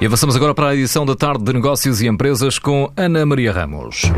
E avançamos agora para a edição da tarde de Negócios e Empresas com Ana Maria Ramos.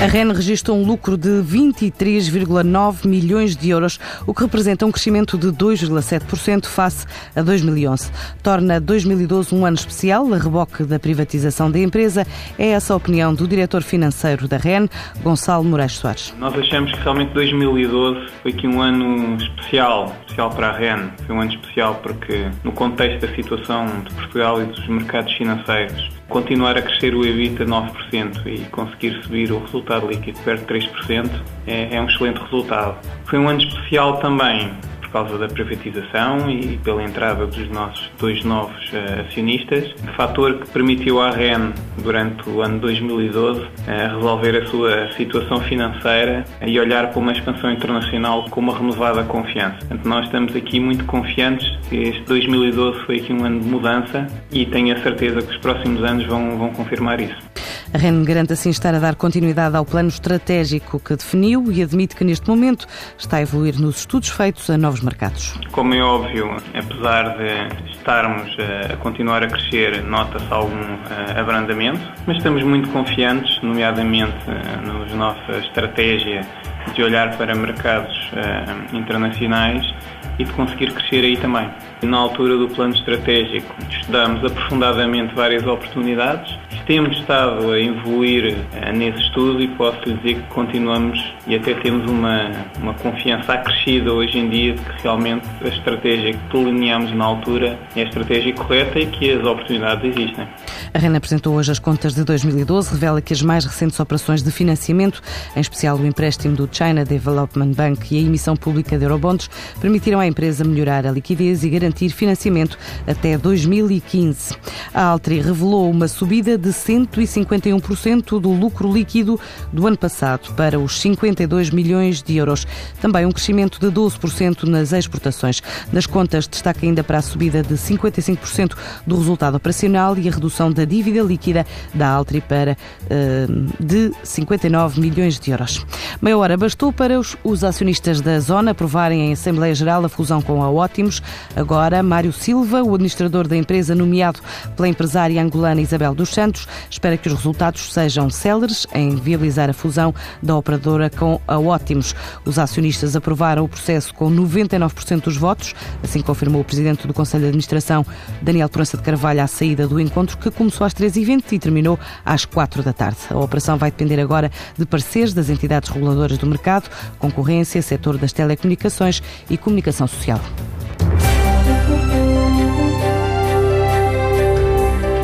A REN registrou um lucro de 23,9 milhões de euros, o que representa um crescimento de 2,7% face a 2011. Torna 2012 um ano especial, a reboque da privatização da empresa. É essa a opinião do diretor financeiro da REN, Gonçalo Moraes Soares. Nós achamos que realmente 2012 foi aqui um ano especial, especial para a REN. Foi um ano especial porque, no contexto da situação de Portugal e dos mercados financeiros, continuar a crescer o EBITDA 9% e conseguir subir o resultado líquido perto de 3% é, é um excelente resultado. Foi um ano especial também por causa da privatização e pela entrada dos nossos dois novos uh, acionistas, fator que permitiu à REN, durante o ano 2012, uh, resolver a sua situação financeira e olhar para uma expansão internacional com uma renovada confiança. Portanto, nós estamos aqui muito confiantes que este 2012 foi aqui um ano de mudança e tenho a certeza que os próximos anos vão, vão confirmar isso. A REN garante assim estar a dar continuidade ao plano estratégico que definiu e admite que neste momento está a evoluir nos estudos feitos a novos mercados. Como é óbvio, apesar de estarmos a continuar a crescer, nota-se algum eh, abrandamento, mas estamos muito confiantes, nomeadamente eh, na nossa estratégia de olhar para mercados uh, internacionais e de conseguir crescer aí também. Na altura do plano estratégico, estudamos aprofundadamente várias oportunidades. Temos estado a evoluir uh, nesse estudo e posso lhe dizer que continuamos e até temos uma, uma confiança acrescida hoje em dia de que realmente a estratégia que delineámos na altura é a estratégia correta e que as oportunidades existem. A REN apresentou hoje as contas de 2012, revela que as mais recentes operações de financiamento, em especial o empréstimo do China Development Bank e a emissão pública de Eurobonds, permitiram à empresa melhorar a liquidez e garantir financiamento até 2015. A Altri revelou uma subida de 151% do lucro líquido do ano passado para os 52 milhões de euros. Também um crescimento de 12% nas exportações. Nas contas, destaca ainda para a subida de 55% do resultado operacional e a redução da dívida líquida da Altri para uh, de 59 milhões de euros. Meia hora bastou para os, os acionistas da Zona aprovarem em Assembleia Geral a fusão com a Ótimos. Agora, Mário Silva, o administrador da empresa nomeado pela empresária angolana Isabel dos Santos, espera que os resultados sejam céleres em viabilizar a fusão da operadora com a Ótimos. Os acionistas aprovaram o processo com 99% dos votos, assim confirmou o presidente do Conselho de Administração, Daniel Proença de Carvalho, à saída do encontro que começou às 13h20 e terminou às 4 da tarde. A operação vai depender agora de pareceres das entidades reguladoras do mercado, concorrência, setor das telecomunicações e comunicação social.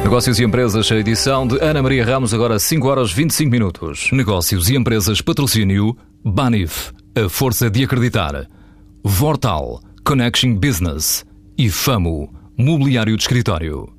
Negócios e Empresas, a edição de Ana Maria Ramos, agora 5 horas 25 minutos. Negócios e Empresas, patrocínio Banif, a força de acreditar. Vortal, Connection Business e Famo, mobiliário de escritório.